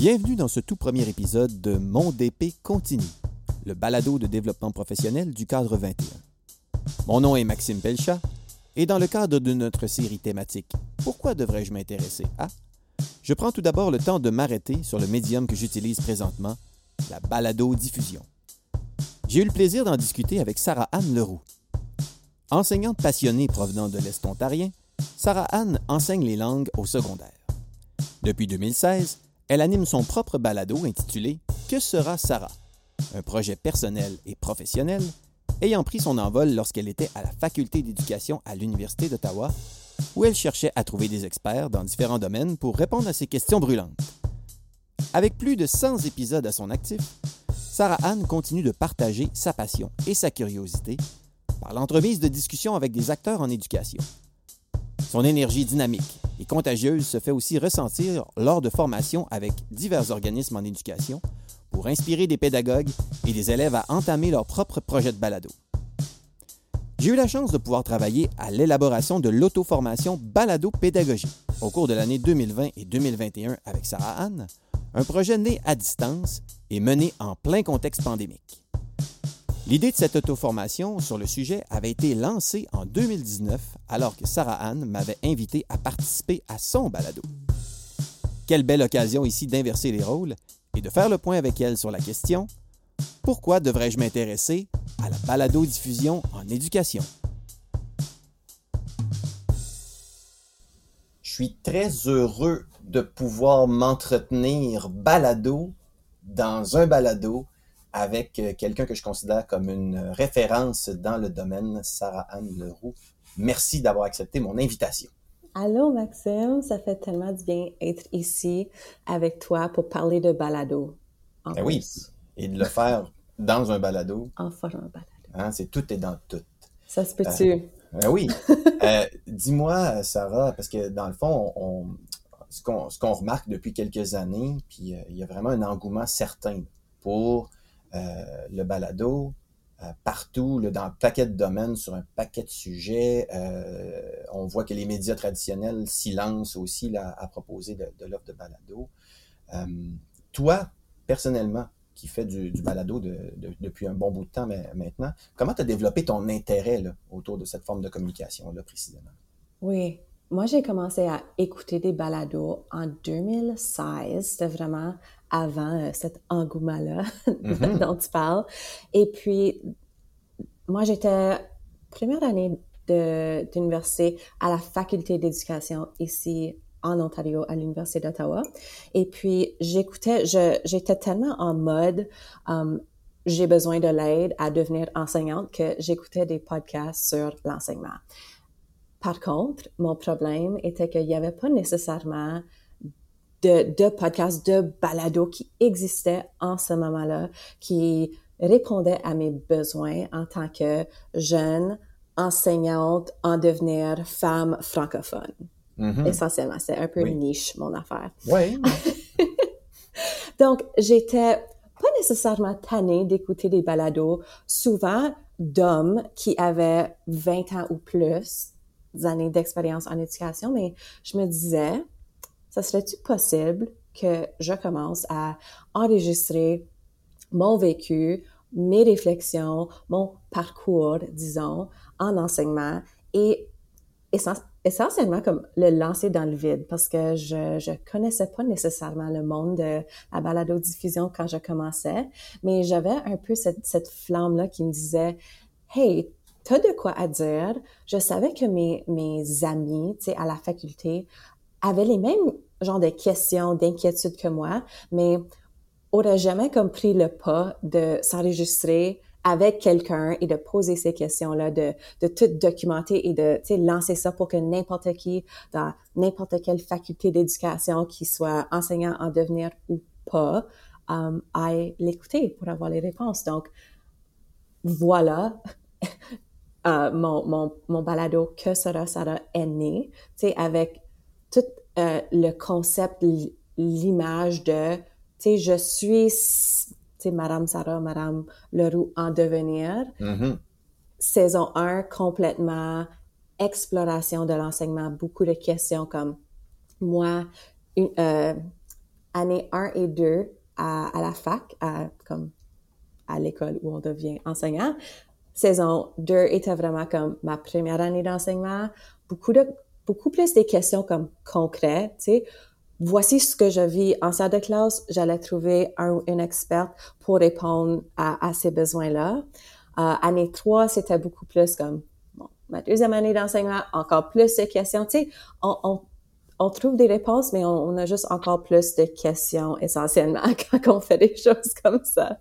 Bienvenue dans ce tout premier épisode de Mon DP continue, le balado de développement professionnel du cadre 21. Mon nom est Maxime Pelchat et dans le cadre de notre série thématique Pourquoi devrais-je m'intéresser à? je prends tout d'abord le temps de m'arrêter sur le médium que j'utilise présentement, la balado-diffusion. J'ai eu le plaisir d'en discuter avec Sarah Anne Leroux. Enseignante passionnée provenant de l'Est ontarien, Sarah Anne enseigne les langues au secondaire. Depuis 2016, elle anime son propre balado intitulé Que sera Sarah? Un projet personnel et professionnel ayant pris son envol lorsqu'elle était à la faculté d'éducation à l'Université d'Ottawa, où elle cherchait à trouver des experts dans différents domaines pour répondre à ces questions brûlantes. Avec plus de 100 épisodes à son actif, Sarah Anne continue de partager sa passion et sa curiosité par l'entremise de discussions avec des acteurs en éducation. Son énergie dynamique et contagieuse se fait aussi ressentir lors de formations avec divers organismes en éducation pour inspirer des pédagogues et des élèves à entamer leur propre projet de balado. J'ai eu la chance de pouvoir travailler à l'élaboration de l'auto-formation Balado Pédagogie au cours de l'année 2020 et 2021 avec Sarah Anne, un projet né à distance et mené en plein contexte pandémique. L'idée de cette auto-formation sur le sujet avait été lancée en 2019 alors que Sarah Anne m'avait invité à participer à son balado. Quelle belle occasion ici d'inverser les rôles et de faire le point avec elle sur la question Pourquoi devrais-je m'intéresser à la balado-diffusion en éducation? Je suis très heureux de pouvoir m'entretenir balado dans un balado avec euh, quelqu'un que je considère comme une référence dans le domaine, Sarah-Anne Leroux. Merci d'avoir accepté mon invitation. Allô Maxime, ça fait tellement du bien être ici avec toi pour parler de balado. Ben oui, et de le faire dans un balado. En faisant un balado. Hein, c'est tout est dans tout. Ça se peut-tu? Euh, ben oui. euh, Dis-moi, Sarah, parce que dans le fond, on, ce qu'on remarque depuis quelques années, puis euh, il y a vraiment un engouement certain pour euh, le balado, euh, partout, dans un paquet de domaines, sur un paquet de sujets. on voit que les médias traditionnels s'y aussi à proposer de, l'offre de balado. toi, personnellement, qui fait du, balado de, de, depuis un bon bout de temps mais, maintenant, comment tu as développé ton intérêt autour de cette forme de communication-là précisément? Oui, moi, j'ai commencé à écouter des balados en 2016. C'était vraiment avant euh, cet engouement-là mm-hmm. dont tu parles. Et puis, moi, j'étais première année d'université à la faculté d'éducation ici en Ontario à l'Université d'Ottawa. Et puis, j'écoutais, j'étais tellement en mode, um, j'ai besoin de l'aide à devenir enseignante que j'écoutais des podcasts sur l'enseignement. Par contre, mon problème était qu'il n'y avait pas nécessairement de, de podcasts, de balados qui existaient en ce moment-là, qui répondaient à mes besoins en tant que jeune enseignante en devenir femme francophone. Mm-hmm. Essentiellement, c'est un peu niche, mon affaire. Oui. Donc, j'étais pas nécessairement tannée d'écouter des balados, souvent d'hommes qui avaient 20 ans ou plus, années d'expérience en éducation, mais je me disais, ça serait-tu possible que je commence à enregistrer mon vécu, mes réflexions, mon parcours, disons, en enseignement et essentiellement comme le lancer dans le vide? Parce que je je connaissais pas nécessairement le monde de la balado-diffusion quand je commençais, mais j'avais un peu cette, cette flamme-là qui me disait, hey, t'as de quoi à dire. Je savais que mes, mes amis, tu sais, à la faculté, avaient les mêmes genres de questions, d'inquiétudes que moi, mais auraient jamais comme pris le pas de s'enregistrer avec quelqu'un et de poser ces questions-là, de, de tout documenter et de lancer ça pour que n'importe qui, dans n'importe quelle faculté d'éducation, qui soit enseignant en devenir ou pas, um, aille l'écouter pour avoir les réponses. Donc, voilà euh, mon, mon, mon, balado Que sera Sarah est né, tu sais, avec tout euh, le concept, l'image de, tu sais, je suis, tu sais, Madame Sarah, Madame Leroux en devenir. Mm-hmm. Saison 1, complètement exploration de l'enseignement, beaucoup de questions comme moi, une, euh, année 1 et 2 à, à la fac, à, comme à l'école où on devient enseignant. Saison 2 était vraiment comme ma première année d'enseignement. Beaucoup de, beaucoup plus des questions comme concrètes, tu sais. Voici ce que je vis en salle de classe. J'allais trouver un, une experte pour répondre à, à ces besoins-là. Euh, année 3, c'était beaucoup plus comme bon, ma deuxième année d'enseignement, encore plus de questions. Tu sais, on, on trouve des réponses, mais on, a juste encore plus de questions essentiellement quand on fait des choses comme ça.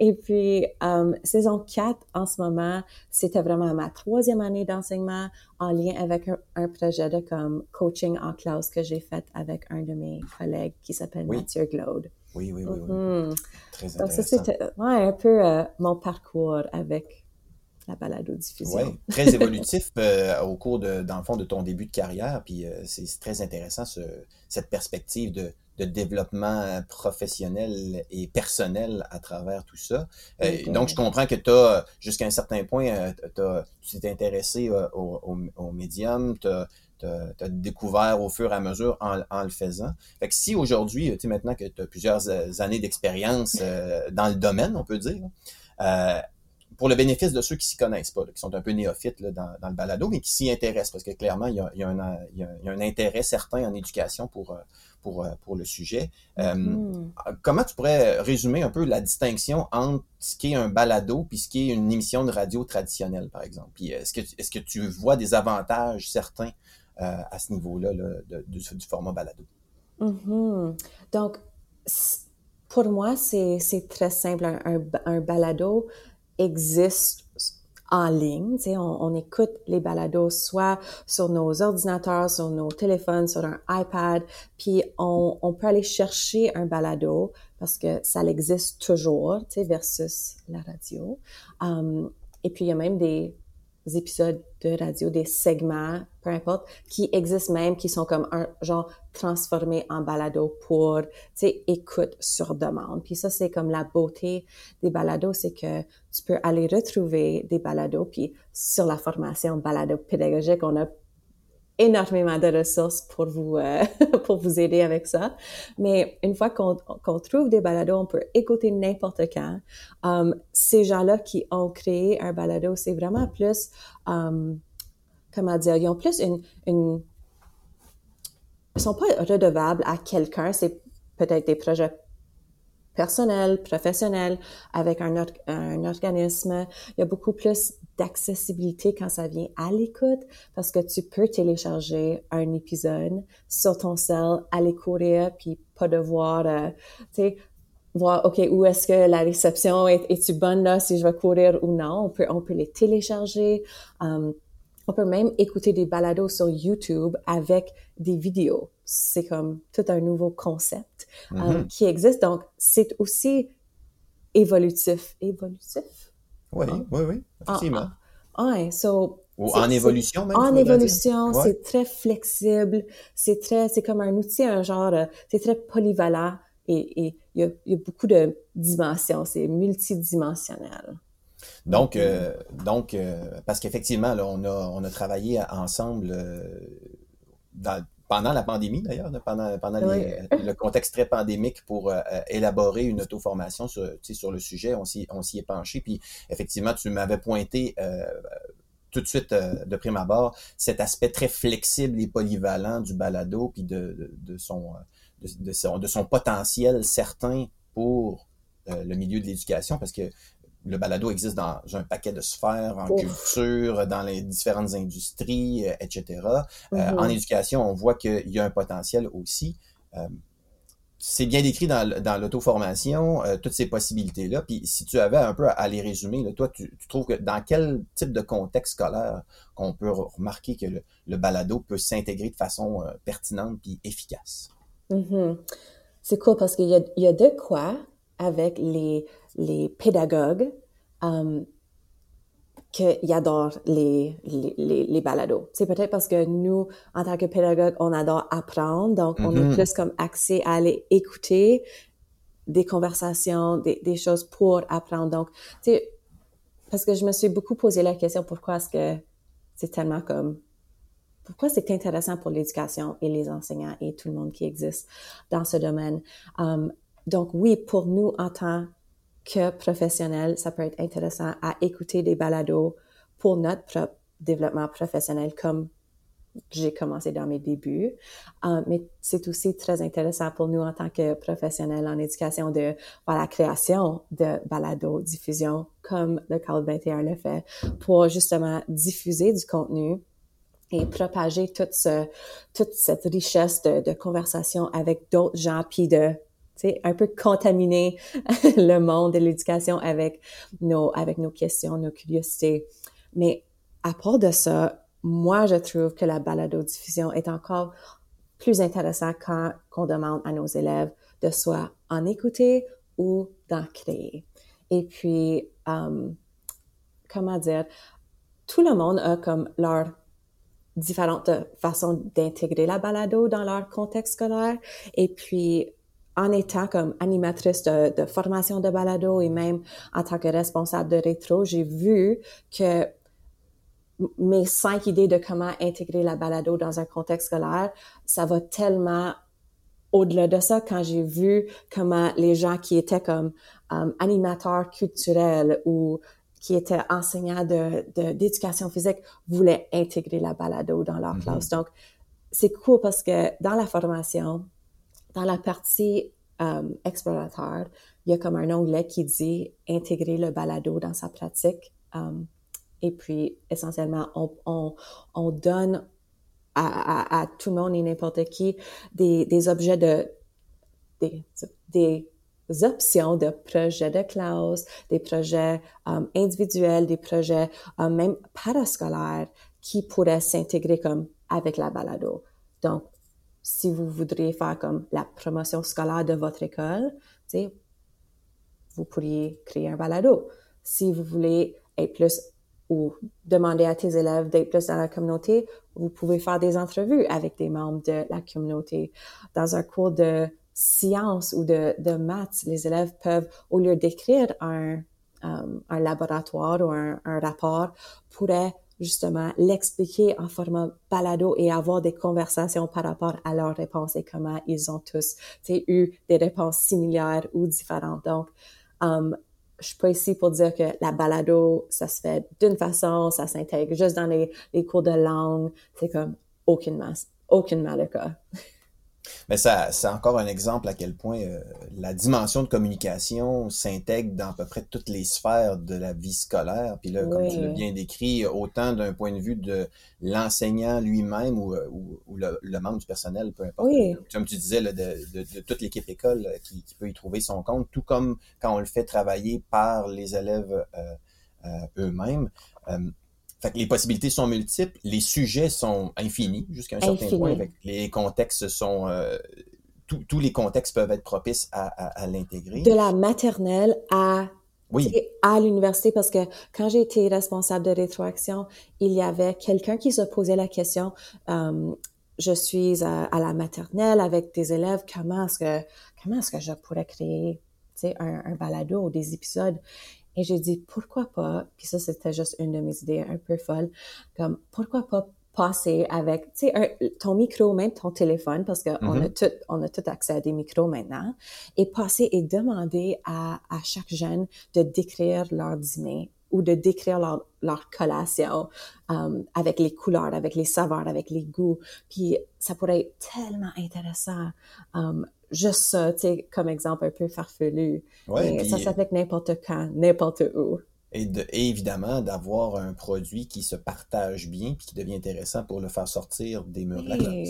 Et puis, euh, saison 4, en ce moment, c'était vraiment ma troisième année d'enseignement en lien avec un, projet de comme coaching en classe que j'ai fait avec un de mes collègues qui s'appelle Mathieu Glaude. Oui, oui, oui. oui. Très intéressant. Donc, ça, c'était ouais, un peu euh, mon parcours avec la balado-diffusion. Oui, très évolutif euh, au cours, de, dans le fond, de ton début de carrière. Puis euh, c'est très intéressant, ce, cette perspective de, de, développement professionnel et personnel à travers tout ça. Euh, donc, je comprends que tu as, jusqu'à un certain point, tu t'es intéressé au, au, au, médium, tu as, découvert au fur et à mesure en, en le faisant. Fait que si aujourd'hui, tu sais, maintenant que tu as plusieurs années d'expérience dans le domaine, on peut dire, euh, pour le bénéfice de ceux qui s'y connaissent pas, qui sont un peu néophytes là, dans, dans, le balado, mais qui s'y intéressent, parce que clairement, il y, a, il, y a un, il y a un intérêt certain en éducation pour, euh, pour, euh, pour le sujet. Euh, mm-hmm. comment tu pourrais résumer un peu la distinction entre ce qui est un balado puis ce qui est une émission de radio traditionnelle, par exemple? Puis est-ce que, est-ce que tu vois des avantages certains à ce niveau-là là, de, du, format balado? Mm-hmm. Donc, pour moi, c'est très simple. Un, un, un balado, existe en ligne. Tu sais, on, écoute les balados soit sur nos ordinateurs, sur nos téléphones, sur un iPad, puis on, peut aller chercher un balado parce que ça existe toujours, tu sais, versus la radio. Um, et puis il y a même des épisodes de radio, des segments, peu importe, qui existent même, qui sont comme un genre transformés en balado pour, tu sais, écoute sur demande. Puis ça, c'est comme la beauté des balados, c'est que tu peux aller retrouver des balados. Puis sur la formation balado pédagogique, on a énormément de ressources pour vous euh, pour vous aider avec ça. Mais une fois qu'on trouve des balados, on peut écouter n'importe quand. Um, ces gens-là qui ont créé un balado, c'est vraiment plus um, comment dire, ils ont plus une, une ils sont pas redevables à quelqu'un. C'est peut-être des projets personnels, professionnels, avec un, un organisme. Il y a beaucoup plus d'accessibilité quand ça vient à l'écoute parce que tu peux télécharger un épisode sur ton cell, aller courir, puis pas devoir, euh, tu sais, voir, OK, où est-ce que la réception est, est-tu bonne là, si je vais courir ou non. On peut, on peut les télécharger. Um, on peut même écouter des balados sur YouTube avec des vidéos. C'est comme tout un nouveau concept um, mm-hmm. qui existe. Donc, c'est aussi évolutif. Évolutif? Oui, oui, oui, effectivement. Ah, ah, so, Ou en évolution même. En évolution, c'est très flexible, c'est très, c'est comme un outil, un genre, euh, c'est très polyvalent et il y, a, y, a, beaucoup de dimensions, c'est multidimensionnel. Donc, euh, donc euh, parce qu'effectivement, là, on a, on a travaillé ensemble euh, dans, pendant la pandémie d'ailleurs, pendant, pendant le contexte très pandémique pour euh, euh, élaborer une auto-formation sur, sur le sujet. On s'y, est penché. Puis effectivement, tu m'avais pointé euh, tout de suite de prime abord cet aspect très flexible et polyvalent du balado, puis de, de, son, de, son, de son potentiel certain pour le milieu de l'éducation, parce que le balado existe dans un paquet de sphères, en culture, dans les différentes industries, euh, etc. Euh, mm-hmm. en éducation, on voit qu'il y a un potentiel aussi. Euh, c'est bien décrit dans, dans l'auto-formation, toutes ces possibilités-là. Puis si tu avais un peu à, les résumer, là, toi, tu, trouves que dans quel type de contexte scolaire qu'on peut remarquer que le, balado peut s'intégrer de façon pertinente puis efficace? Mm-hmm. C'est cool parce qu'il y a de quoi avec les, les pédagogues um, qu'ils adorent les, les, les, balados. C'est peut-être parce que nous, en tant que pédagogues, on adore apprendre, donc on est mm-hmm. plus comme accès à aller écouter des conversations, des, des choses pour apprendre. Donc, tu sais, parce que je me suis beaucoup posé la question pourquoi est-ce que c'est tellement comme pourquoi c'est intéressant pour l'éducation et les enseignants et tout le monde qui existe dans ce domaine? Um, donc oui, pour nous en tant que professionnels, ça peut être intéressant à écouter des balados pour notre propre développement professionnel comme j'ai commencé dans mes débuts. Um, mais c'est aussi très intéressant pour nous en tant que professionnels en éducation de voir la création de balado diffusion comme le Cadre 21 le fait pour justement diffuser du contenu et propager toute, ce, toute cette richesse de, de conversation avec d'autres gens, puis de un peu contaminer le monde de l'éducation avec nos, avec nos questions, nos curiosités. Mais à part de ça, moi, je trouve que la balado-diffusion est encore plus intéressant quand on demande à nos élèves de soit en écouter ou d'en créer. Et puis, um, comment dire, tout le monde a comme leur différentes façons d'intégrer la balado dans leur contexte scolaire. Et puis, en étant comme animatrice de, de, formation de balado et même en tant que responsable de rétro, j'ai vu que mes cinq idées de comment intégrer la balado dans un contexte scolaire, ça va tellement au-delà de ça quand j'ai vu comment les gens qui étaient comme um, animateurs culturels ou qui étaient enseignants de, d'éducation physique voulaient intégrer la balado dans leur mm-hmm. classe. Donc, c'est cool parce que dans la formation, dans la partie um, exploratoire, il y a comme un onglet qui dit intégrer le balado dans sa pratique. Um, et puis, essentiellement, on, on, on donne à, à, à, tout le monde et n'importe qui des, des objets de, des, des options de projets de classe, des projets um, individuels, des projets um, même parascolaires qui pourraient s'intégrer comme avec la balado. Donc, si vous voudriez faire comme la promotion scolaire de votre école, vous pourriez créer un balado. Si vous voulez être plus ou demander à tes élèves d'être plus dans la communauté, vous pouvez faire des entrevues avec des membres de la communauté. Dans un cours de sciences ou de, maths, les élèves peuvent, au lieu d'écrire un, um, un laboratoire ou un, un rapport, pourraient justement l'expliquer en format balado et avoir des conversations par rapport à leurs réponses et comment ils ont tous eu des réponses similaires ou différentes. Donc, um, je suis pas ici pour dire que la balado, ça se fait d'une façon, ça s'intègre juste dans les, les cours de langue. C'est comme aucunement, aucunement le cas. Mais ça, c'est encore un exemple à quel point euh, la dimension de communication s'intègre dans à peu près toutes les sphères de la vie scolaire. Puis là, comme tu l'as bien décrit, autant d'un point de vue de l'enseignant lui-même ou, euh, ou, le, membre du personnel, peu importe. Comme tu disais, de, de, toute l'équipe école euh, qui, qui, peut y trouver son compte, tout comme quand on le fait travailler par les élèves eux-mêmes. Fait que les possibilités sont multiples, les sujets sont infinis jusqu'à un certain point. les contextes sont euh, tous les contextes peuvent être propices à, à, l'intégrer. De la maternelle à oui. à l'université parce que quand j'ai été responsable de rétroaction, il y avait quelqu'un qui se posait la question. Euh, je suis à, la maternelle avec des élèves. Comment est-ce que comment est-ce que je pourrais créer un, un balado ou des épisodes et j'ai dit, pourquoi pas, puis ça, c'était juste une de mes idées un peu folles, comme, pourquoi pas passer avec, tu sais, ton micro, même ton téléphone, parce qu'on on a mm-hmm. tout, on a tout accès à des micros maintenant, et passer et demander à, à chaque jeune de décrire leur dîner ou de décrire leur, leur collation um, avec les couleurs, avec les saveurs, avec les goûts. Puis ça pourrait être tellement intéressant. Um, juste ça, tu sais, comme exemple un peu farfelu. Ouais, ça s'applique n'importe quand, n'importe où. Et, de, évidemment, d'avoir un produit qui se partage bien puis qui devient intéressant pour le faire sortir des murs de la classe.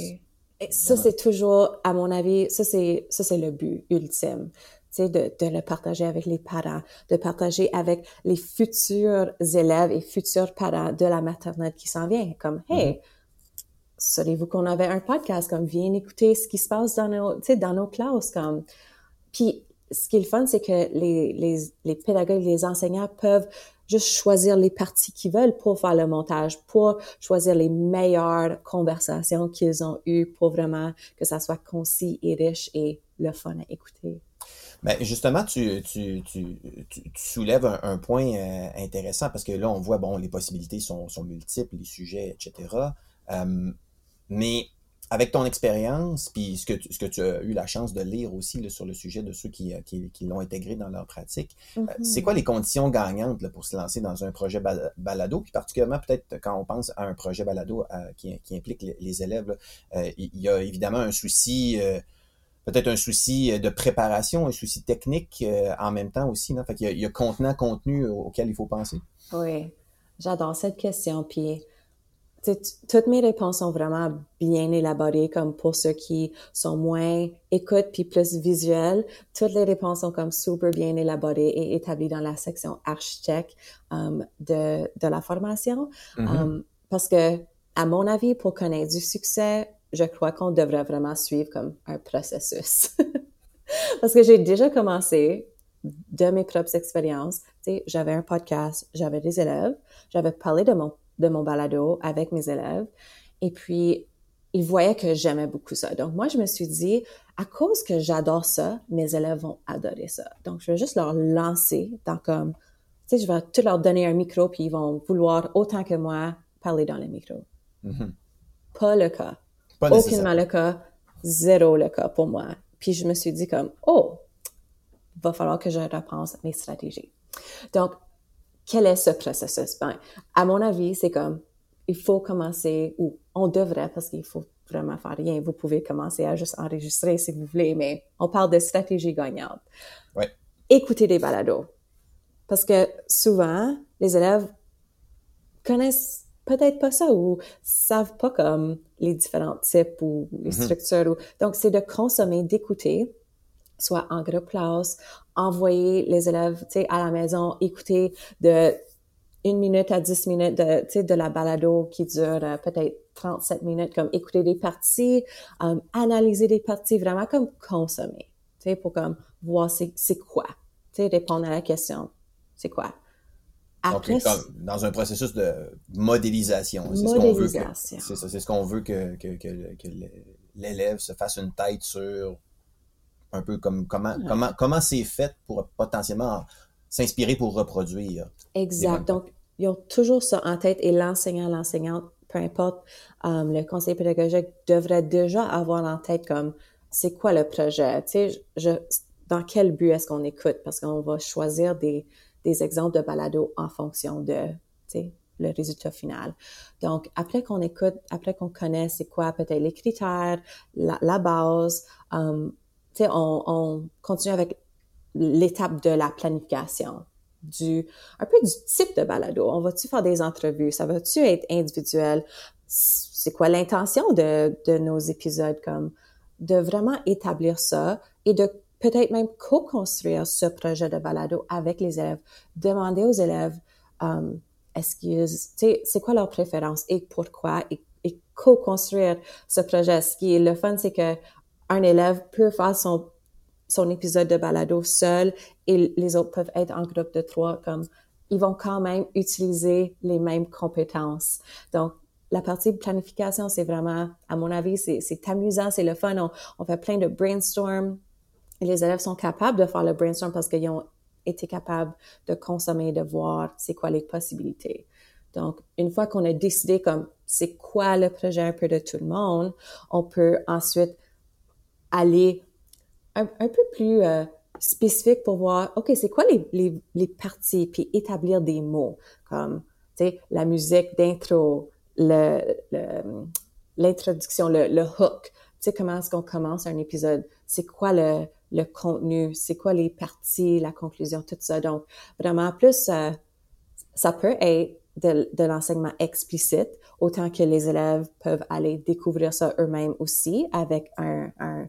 Et ça, c'est toujours, à mon avis, ça, c'est, ça, c'est le but ultime. Tu sais, de, de le partager avec les parents, de partager avec les futurs élèves et futurs parents de la maternelle qui s'en vient. Comme, hey, mm-hmm savez-vous qu'on avait un podcast? Comme viens écouter ce qui se passe dans nos, tu sais, dans nos classes comme. Puis ce qui est le fun, c'est que les, les, les pédagogues, les enseignants peuvent juste choisir les parties qu'ils veulent pour faire le montage, pour choisir les meilleures conversations qu'ils ont eues pour vraiment que ça soit concis et riche et le fun à écouter. Ben justement, tu, tu, tu, tu, soulèves un, point euh, intéressant parce que là, on voit, bon, les possibilités sont, sont multiples, les sujets, etc. mais avec ton expérience, puis ce que, tu, ce que tu as eu la chance de lire aussi sur le sujet de ceux qui, euh, qui, l'ont intégré dans leur pratique, euh, mm-hmm. c'est quoi les conditions gagnantes pour se lancer dans un projet balado, puis particulièrement peut-être quand on pense à un projet balado euh, qui, qui, implique les, élèves, il y a évidemment un souci, peut-être un souci de préparation, un souci technique en même temps aussi. Non? Fait il, y a, il y a contenant, contenu auquel il faut penser. Oui, j'adore cette question, puis toutes mes réponses sont vraiment bien élaborées, comme pour ceux qui sont moins écoute puis plus visuels. Toutes les réponses sont comme super bien élaborées et établies dans la section architecte um, de, de la formation. Mm-hmm. Um, parce que, à mon avis, pour connaître du succès, je crois qu'on devrait vraiment suivre comme un processus. parce que j'ai déjà commencé de mes propres expériences. Tu sais, j'avais un podcast, j'avais des élèves, j'avais parlé de mon de mon balado avec mes élèves. Et puis, ils voyaient que j'aimais beaucoup ça. Donc, moi, je me suis dit, à cause que j'adore ça, mes élèves vont adorer ça. Donc, je vais juste leur lancer dans comme, tu sais, je vais tout leur donner un micro, puis ils vont vouloir autant que moi parler dans le micro. Mm-hmm. Pas le cas. Pas Aucunement le cas. Zéro le cas pour moi. Puis je me suis dit comme, oh, va falloir que je repense mes stratégies. Donc, quel est ce processus? Ben, à mon avis, c'est comme, il faut commencer, ou on devrait, parce qu'il faut vraiment faire rien. Vous pouvez commencer à juste enregistrer si vous voulez, mais on parle de stratégie gagnante. Ouais. Écoutez des balados. Parce que souvent, les élèves connaissent peut-être pas ça ou savent pas comme les différents types ou les mm-hmm. structures. Donc, c'est de consommer, d'écouter soit en groupe classe, envoyer les élèves, à la maison, écouter de une minute à dix minutes de, de la balado qui dure euh, peut-être 37 minutes, comme écouter des parties, euh, analyser des parties, vraiment comme consommer, pour comme voir c'est, quoi, répondre à la question, c'est quoi. Après, dans un processus de modélisation. C'est modélisation. Ce qu'on veut que, que, que, que l'élève se fasse une tête sur un peu comme comment comment comment c'est fait pour potentiellement s'inspirer pour reproduire. Exact. Donc ils ont toujours ça en tête et l'enseignant, l'enseignante, peu importe, um, le conseil pédagogique devrait déjà avoir en tête comme c'est quoi le projet, tu sais, je, dans quel but est-ce qu'on écoute? Parce qu'on va choisir des, des exemples de balado en fonction de, le résultat final. Donc, après qu'on écoute, après qu'on connaît c'est quoi peut-être les critères, la, la base, um, on, on continue avec l'étape de la planification du un peu du type de balado. On va-tu faire des entrevues? Ça va-tu être individuel? C'est quoi l'intention de, de nos épisodes? Comme de vraiment établir ça et de peut-être même co-construire ce projet de balado avec les élèves. Demander aux élèves um, est-ce qu'ils, c'est quoi leur préférence et pourquoi? Et, co-construire ce projet. Ce qui est le fun, c'est que un élève peut faire son, son épisode de balado seul et les autres peuvent être en groupe de trois comme ils vont quand même utiliser les mêmes compétences. Donc, la partie planification, c'est vraiment, à mon avis, c'est amusant, c'est le fun. On, on, fait plein de brainstorm. Les élèves sont capables de faire le brainstorm parce qu'ils ont été capables de consommer, de voir c'est quoi les possibilités. Donc, une fois qu'on a décidé comme c'est quoi le projet un peu de tout le monde, on peut ensuite aller un, peu plus euh, spécifique pour voir, OK, c'est quoi les, parties, puis établir des mots comme, tu sais, la musique d'intro, l'introduction, le, le, hook, tu sais, comment est-ce qu'on commence un épisode, c'est quoi le, le contenu, c'est quoi les parties, la conclusion, tout ça. Donc, vraiment, plus, euh, ça peut être de, l'enseignement explicite, autant que les élèves peuvent aller découvrir ça eux-mêmes aussi avec un, un,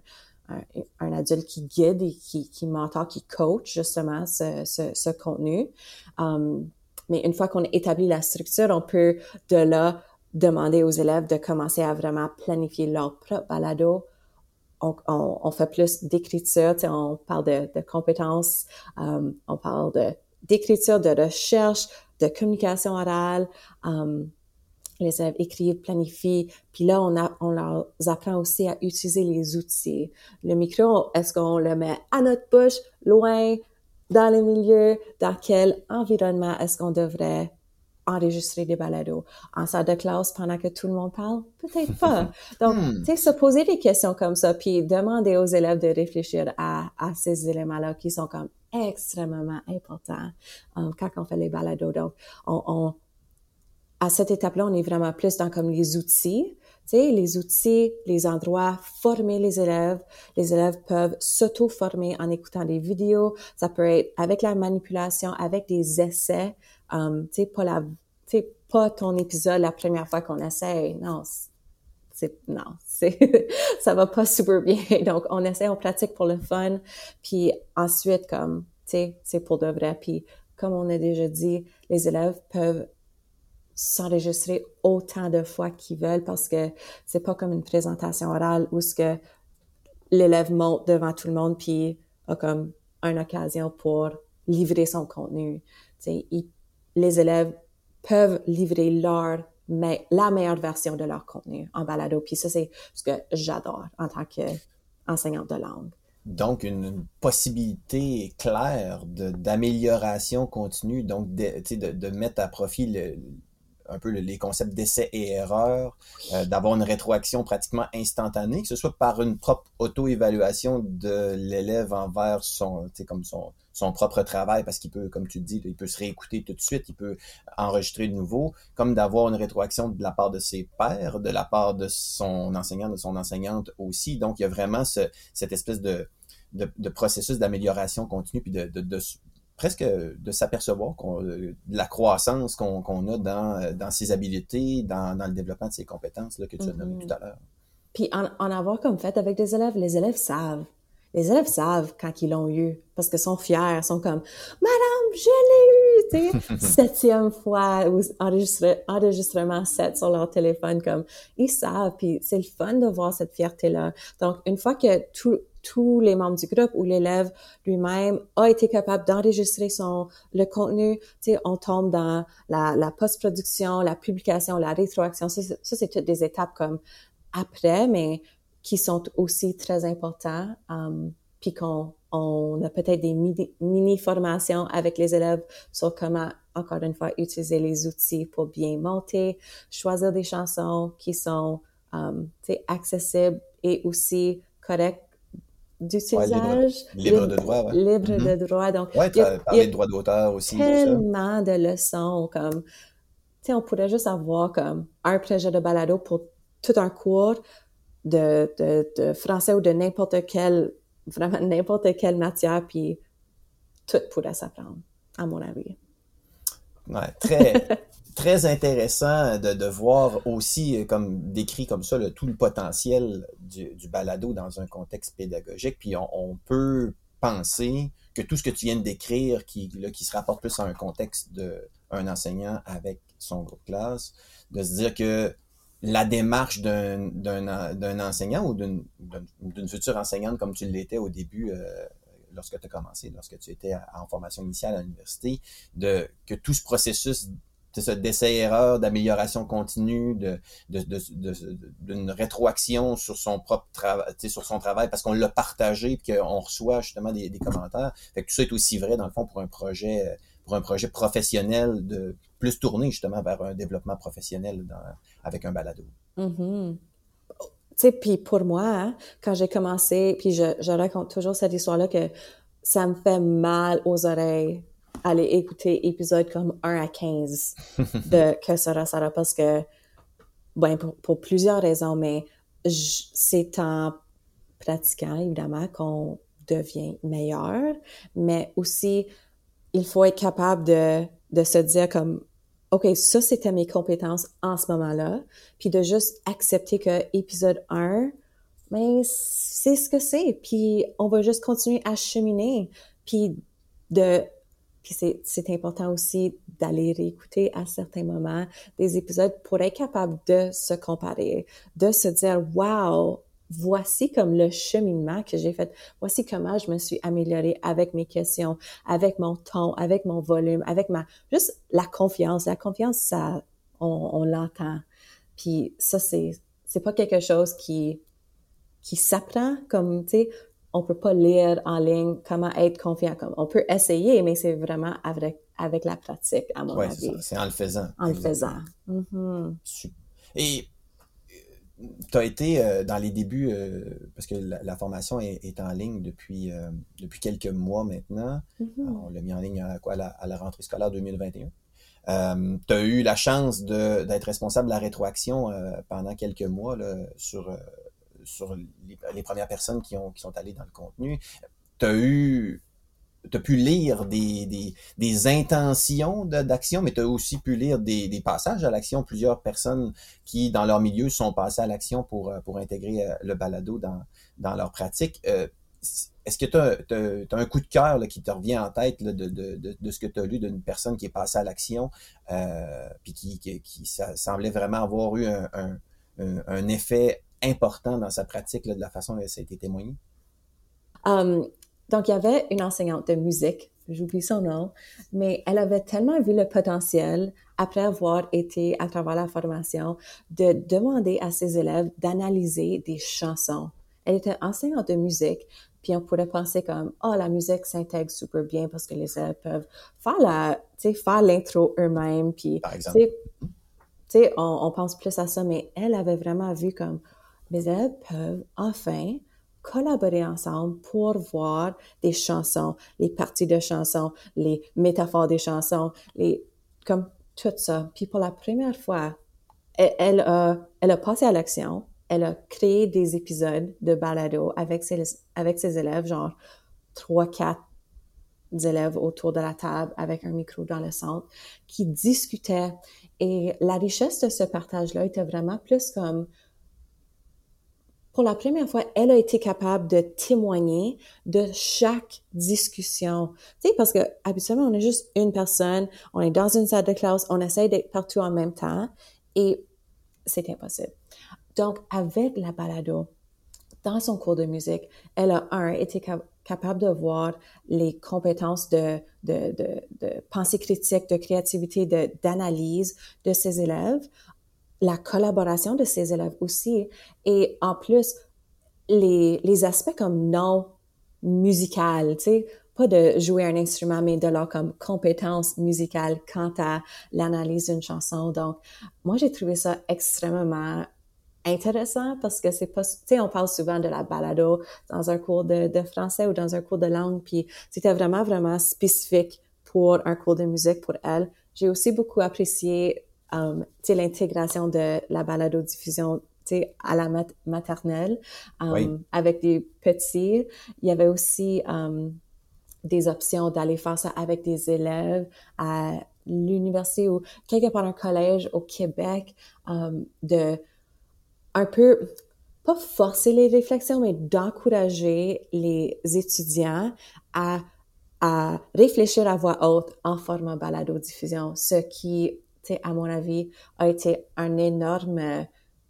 un, adulte qui guide et qui, qui mentor, qui coach justement ce, ce, ce contenu. Um, mais une fois qu'on a établi la structure, on peut de là demander aux élèves de commencer à vraiment planifier leur propre balado. On, on, on fait plus d'écriture, on parle de, de compétences, um, on parle de d'écriture, de recherche, de communication orale. Um, les élèves écrivent, planifient, puis là, on, a, on leur apprend aussi à utiliser les outils. Le micro, est-ce qu'on le met à notre bouche, loin, dans le milieu, dans quel environnement est-ce qu'on devrait enregistrer des balados. En salle de classe, pendant que tout le monde parle, peut-être pas. Donc, tu sais, se poser des questions comme ça, puis demander aux élèves de réfléchir à, à ces éléments-là qui sont comme extrêmement importants um, quand on fait les balados. Donc, on, on à cette étape-là, on est vraiment plus dans comme les outils, tu sais, les outils, les endroits, former les élèves. Les élèves peuvent s'auto-former en écoutant des vidéos. Ça peut être avec la manipulation, avec des essais. Um, tu sais, pas la, tu sais, pas ton épisode la première fois qu'on essaye. Non, c'est, non, c'est, ça va pas super bien. Donc, on essaie, on pratique pour le fun. Puis ensuite, comme, tu sais, c'est pour de vrai. Puis, comme on a déjà dit, les élèves peuvent s'enregistrer autant de fois qu'ils veulent parce que c'est pas comme une présentation orale où ce que l'élève monte devant tout le monde puis a comme une occasion pour livrer son contenu. sais, les élèves peuvent livrer leur la meilleure version de leur contenu en balado. Puis ça, c'est ce que j'adore en tant qu'enseignante de langue. Donc, une possibilité claire d'amélioration continue, donc de, de, de, mettre à profit le, un peu les concepts d'essai et erreur, euh, d'avoir une rétroaction pratiquement instantanée, que ce soit par une propre auto-évaluation de l'élève envers son, comme son, son propre travail, parce qu'il peut, comme tu dis, il peut se réécouter tout de suite, il peut enregistrer de nouveau, comme d'avoir une rétroaction de la part de ses pairs, de la part de son enseignant, de son enseignante aussi. Donc, il y a vraiment ce, cette espèce de, de, processus d'amélioration continue, puis de, de, de presque de s'apercevoir de la croissance qu'on a dans, dans ses habiletés, dans, dans, le développement de ses compétences là, que tu as nommé mm-hmm. tout à l'heure. Puis en, en, avoir comme fait avec des élèves, les élèves savent. Les élèves savent quand ils l'ont eu parce qu'ils sont fiers, ils sont comme Madame, je l'ai eu, tu sais, septième fois ou enregistrement 7 sur leur téléphone, comme ils savent, puis c'est le fun de voir cette fierté-là. Donc, une fois que tout, tous les membres du groupe ou l'élève lui-même a été capable d'enregistrer son le contenu. Tu sais, on tombe dans la, la post-production, la publication, la rétroaction. Ça, c'est toutes des étapes comme après, mais qui sont aussi très importants. Um, puis qu'on on a peut-être des mini-formations avec les élèves sur comment, encore une fois, utiliser les outils pour bien monter, choisir des chansons qui sont um, accessibles et aussi correctes d'usage. libre, de droit, ouais. Libre de mm-hmm. droit. Donc, ouais, tu as parlé de droit d'auteur aussi. Tellement de leçons, comme, tu sais, on pourrait juste avoir comme un projet de balado pour tout un cours de, de, de français ou de n'importe quelle, vraiment n'importe quelle matière, puis tout pourrait s'apprendre, à mon avis. Ouais, très, très intéressant de, voir aussi, euh, comme décrit comme ça, le, tout le potentiel du, balado dans un contexte pédagogique. Puis on, on, peut penser que tout ce que tu viens de décrire, qui, là, qui se rapporte plus à un contexte d'un enseignant avec son groupe classe, de se dire que la démarche d'un enseignant ou d'une future enseignante comme tu l'étais au début euh, lorsque tu as commencé, lorsque tu étais en formation initiale à l'université, de que tout ce processus d'essai-erreur, d'amélioration continue, de, d'une rétroaction sur son propre travail, sur son travail parce qu'on l'a partagé et qu'on reçoit justement des, commentaires. Fait que tout ça est aussi vrai dans le fond pour un projet pour un projet professionnel de plus tourné justement vers un développement professionnel avec un balado. Tu sais, puis pour moi, hein, quand j'ai commencé, puis je, je raconte toujours cette histoire-là que ça me fait mal aux oreilles aller écouter épisode comme 1 à 15 de Que sera Sarah parce que, ben, pour, plusieurs raisons, mais c'est en pratiquant, évidemment, qu'on devient meilleur, mais aussi, il faut être capable de, de se dire comme, OK, ça, c'était mes compétences en ce moment-là, puis de juste accepter que épisode 1, mais ben, c'est ce que c'est, puis on va juste continuer à cheminer, puis de puis c'est important aussi d'aller réécouter à certains moments des épisodes pour être capable de se comparer, de se dire, wow, voici comme le cheminement que j'ai fait. Voici comment je me suis améliorée avec mes questions, avec mon ton, avec mon volume, avec ma, juste la confiance. La confiance, ça, on, on l'entend. Puis ça, c'est, c'est pas quelque chose qui, qui s'apprend comme, tu sais, on peut pas lire en ligne comment être confiant. Comme on peut essayer, mais c'est vraiment avec avec la pratique, à mon avis. c'est en le faisant. En le faisant. Mm-hmm. Et tu as été euh, dans les débuts, euh, parce que la, formation est, en ligne depuis, euh, depuis quelques mois maintenant. Mm-hmm. on l'a mis en ligne à, quoi, à, la, rentrée scolaire 2021. tu as eu la chance d'être responsable de la rétroaction pendant quelques mois là, sur, sur les, premières personnes qui, ont, qui sont allées dans le contenu. Tu as pu lire des, intentions d'action, mais tu as aussi pu lire des, passages à l'action. Plusieurs personnes qui, dans leur milieu, sont passées à l'action pour, euh, intégrer euh, le balado dans, dans leur pratique. Euh, est-ce que tu as, un coup de cœur qui te revient en tête de, ce que tu as lu d'une personne qui est passée à l'action, qui, semblait vraiment avoir eu un, effet important dans sa pratique de la façon dont ça a été témoigné? Um, donc, il y avait une enseignante de musique, j'oublie son nom, mais elle avait tellement vu le potentiel après avoir été à travers la formation de demander à ses élèves d'analyser des chansons. Elle était enseignante de musique, puis on pourrait penser comme oh la musique s'intègre super bien parce que les élèves peuvent faire la l'intro eux-mêmes puis tu sais on, on pense plus à ça mais elle avait vraiment vu comme les élèves peuvent enfin collaborer ensemble pour voir des chansons, les parties de chansons, les métaphores des chansons, les, comme tout ça. Puis pour la première fois, elle, a, elle a passé à l'action. Elle a créé des épisodes de balado avec ses, avec ses élèves, genre trois, quatre élèves autour de la table avec un micro dans le centre qui discutaient. Et la richesse de ce partage-là était vraiment plus comme pour la première fois, elle a été capable de témoigner de chaque discussion. Tu sais, parce que habituellement, on est juste une personne, on est dans une salle de classe, on essaie d'être partout en même temps et c'est impossible. Donc, avec la balado, dans son cours de musique, elle a, un, été capable de voir les compétences de, de, de, de pensée critique, de créativité, d'analyse de ses élèves la collaboration de ses élèves aussi. Et en plus, les, les aspects comme non musical, tu sais, pas de jouer un instrument, mais de leur comme compétence musicale quant à l'analyse d'une chanson. Donc, moi, j'ai trouvé ça extrêmement intéressant parce que c'est pas, tu sais, on parle souvent de la balado dans un cours de, de français ou dans un cours de langue, puis c'était vraiment, vraiment spécifique pour un cours de musique pour elle. J'ai aussi beaucoup apprécié um, l'intégration de la balado-diffusion à la maternelle um, avec des petits. Il y avait aussi um, des options d'aller faire ça avec des élèves à l'université ou quelque part un collège au Québec, um, de un peu pas forcer les réflexions, mais d'encourager les étudiants à, à réfléchir à voix haute en format balado-diffusion, ce qui à mon avis, a été un énorme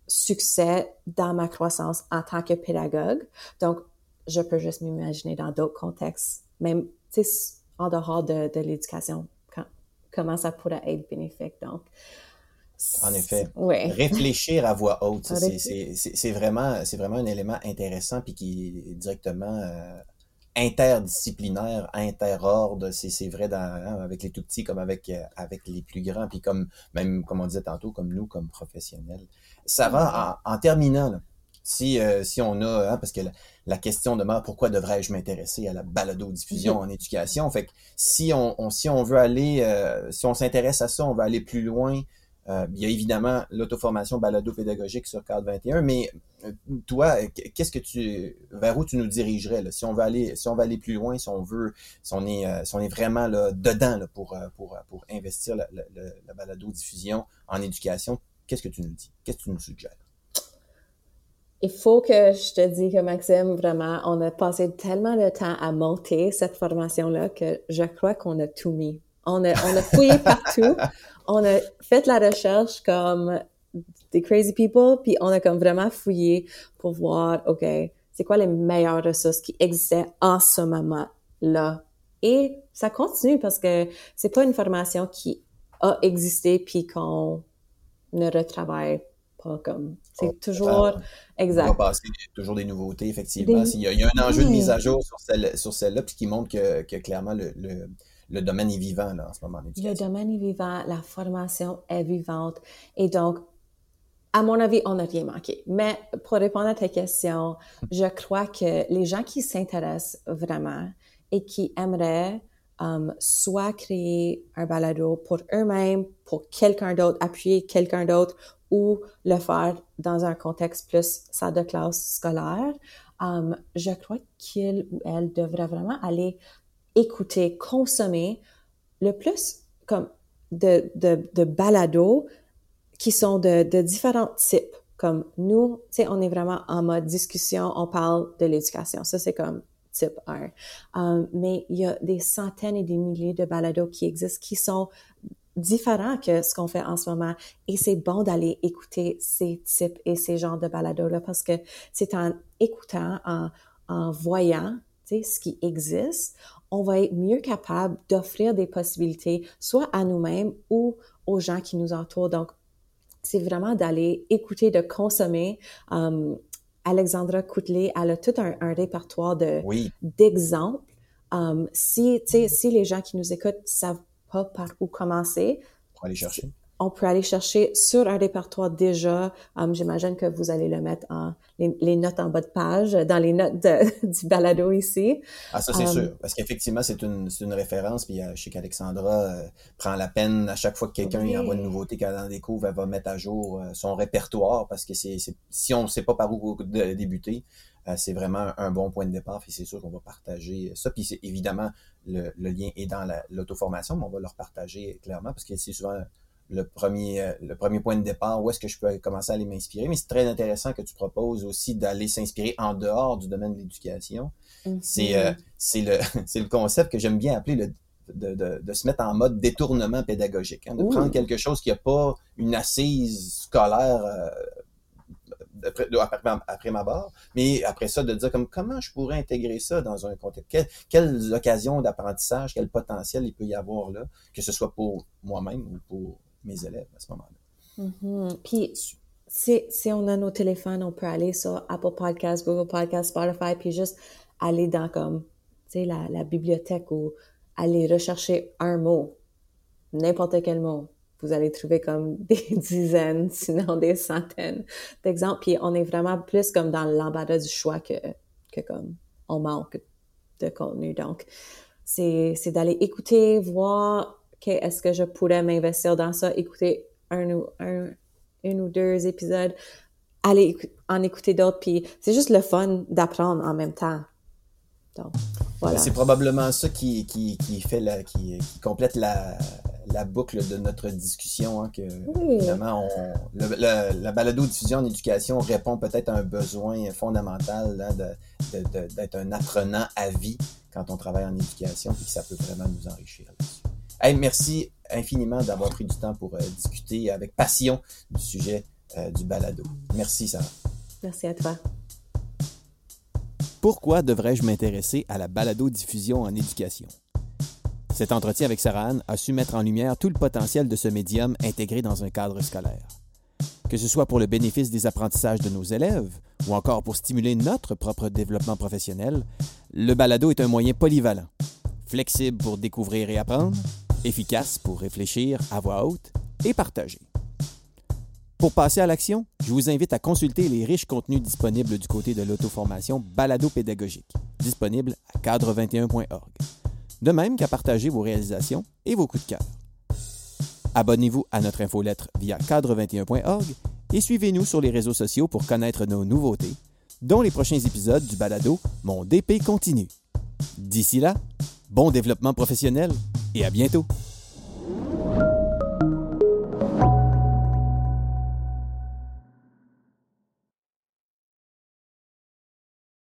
succès dans ma croissance en tant que pédagogue. Donc, je peux juste m'imaginer dans d'autres contextes, même en dehors de, de l'éducation, comment ça pourrait être bénéfique. Donc, en effet. Réfléchir à voix haute, c'est vraiment, vraiment un élément intéressant puis qui est directement euh, interdisciplinaire, interordre, c'est vrai dans, hein, avec les tout petits comme avec euh, avec les plus grands, puis comme même comme on disait tantôt, comme nous comme professionnels. Ça va en, terminant, si euh, si on a, hein, parce que la, question demeure pourquoi devrais-je m'intéresser à la balado diffusion en éducation, fait que si on, si on veut aller, euh, si on s'intéresse à ça, on va aller plus loin euh, il y a évidemment l'auto-formation balado-pédagogique sur Cadre 21, mais euh, toi, qu'est-ce que tu, vers où tu nous dirigerais là, si on veut aller, si on aller plus loin, si on veut, si on est, euh, si on est vraiment là dedans pour, pour, pour investir la, la, balado-diffusion en éducation, qu'est-ce que tu nous dis, qu'est-ce que tu nous suggères? Il faut que je te dise que Maxime, vraiment, on a passé tellement de temps à monter cette formation-là que je crois qu'on a tout mis. On a, on a fouillé partout. on a fait la recherche comme des crazy people, puis on a comme vraiment fouillé pour voir, OK, c'est quoi les meilleures ressources qui existaient en ce moment-là? Et ça continue parce que c'est pas une formation qui a existé puis qu'on ne retravaille pas comme. C'est toujours exact. On va passer toujours des nouveautés, effectivement. Il, y a, un enjeu de mise à jour sur celle-là, sur celle puis qui montre que, que clairement le le domaine est vivant là, en ce moment. Le domaine est vivant, la formation est vivante. Et donc, à mon avis, on n'a rien manqué. Mais pour répondre à ta question, je crois que les gens qui s'intéressent vraiment et qui aimeraient um, soit créer un balado pour eux-mêmes, pour quelqu'un d'autre, appuyer quelqu'un d'autre ou le faire dans un contexte plus salle de classe scolaire, um, je crois qu'il ou elle devrait vraiment aller écouter, consommer le plus comme de, de, de balados qui sont de, de différents types. Comme nous, tu sais, on est vraiment en mode discussion, on parle de l'éducation. Ça, c'est comme type 1. Um, mais il y a des centaines et des milliers de balados qui existent qui sont différents que ce qu'on fait en ce moment. Et c'est bon d'aller écouter ces types et ces genres de balados-là parce que c'est en écoutant, en, en voyant ce qui existe, on va être mieux capable d'offrir des possibilités, soit à nous-mêmes ou aux gens qui nous entourent. Donc, c'est vraiment d'aller écouter, de consommer. Um, Alexandra Coutelet, elle a tout un, répertoire de d'exemples. Um, si, si les gens qui nous écoutent savent pas par où commencer, pour aller chercher on peut aller chercher sur un répertoire déjà. Um, j'imagine que vous allez le mettre en les, notes en bas de page, dans les notes du balado ici. Ah, ça, c'est um, sûr. Parce qu'effectivement, c'est une, une, référence. Puis euh, je sais qu'Alexandra euh, prend la peine à chaque fois que quelqu'un envoie une nouveauté qu'elle en découvre, elle va mettre à jour euh, son répertoire parce que c'est si on ne sait pas par où débuter, c'est vraiment un bon point de départ. Puis c'est sûr qu'on va partager ça. Puis évidemment, le, le, lien est dans l'auto-formation, mais on va le repartager clairement parce que c'est souvent le premier, euh, le premier point de départ, où est-ce que je peux commencer à aller m'inspirer. Mais c'est très intéressant que tu proposes aussi d'aller s'inspirer en dehors du domaine de l'éducation. Mm-hmm. C'est euh, le, le concept que j'aime bien appeler le, de, de, de, se mettre en mode détournement pédagogique, hein, de prendre quelque chose qui n'a pas une assise scolaire euh, après, après, ma barre, mais après ça, de dire comme comment je pourrais intégrer ça dans un contexte, quelles occasions d'apprentissage, quel potentiel il peut y avoir là, que ce soit pour moi-même ou pour mes élèves à ce moment-là. Mm-hmm. Puis, si, si, on a nos téléphones, on peut aller sur Apple Podcasts, Google Podcasts, Spotify, puis juste aller dans comme, tu sais, la, la bibliothèque ou aller rechercher un mot, n'importe quel mot. Vous allez trouver comme des dizaines, sinon des centaines d'exemples. Puis on est vraiment plus comme dans l'embardage du choix que, que comme on manque de contenu. Donc, c'est d'aller écouter, voir est-ce que je pourrais m'investir dans ça, écouter un ou, un, ou deux épisodes, aller en écouter d'autres, puis c'est juste le fun d'apprendre en même temps. Donc, voilà. C'est probablement ça qui, qui, qui fait la, qui, qui complète la, la boucle de notre discussion, hein, que évidemment, on, le, la balado-diffusion en éducation répond peut-être à un besoin fondamental hein, d'être un apprenant à vie quand on travaille en éducation, puis que ça peut vraiment nous enrichir là-dessus merci infiniment d'avoir pris du temps pour euh, discuter avec passion du sujet euh, du balado. Merci, Sarah. Merci à toi. Pourquoi devrais-je m'intéresser à la balado-diffusion en éducation? Cet entretien avec Sarah Anne a su mettre en lumière tout le potentiel de ce médium intégré dans un cadre scolaire. Que ce soit pour le bénéfice des apprentissages de nos élèves ou encore pour stimuler notre propre développement professionnel, le balado est un moyen polyvalent, flexible pour découvrir et apprendre, efficace pour réfléchir à voix haute et partager. Pour passer à l'action, je vous invite à consulter les riches contenus disponibles du côté de l'auto-formation Balado pédagogique, disponible à cadre21.org. De même qu'à partager vos réalisations et vos coups de cœur. Abonnez-vous à notre infolettre via cadre21.org et suivez-nous sur les réseaux sociaux pour connaître nos nouveautés, dont les prochains épisodes du balado Mon DP continue. D'ici là, bon développement professionnel et à bientôt.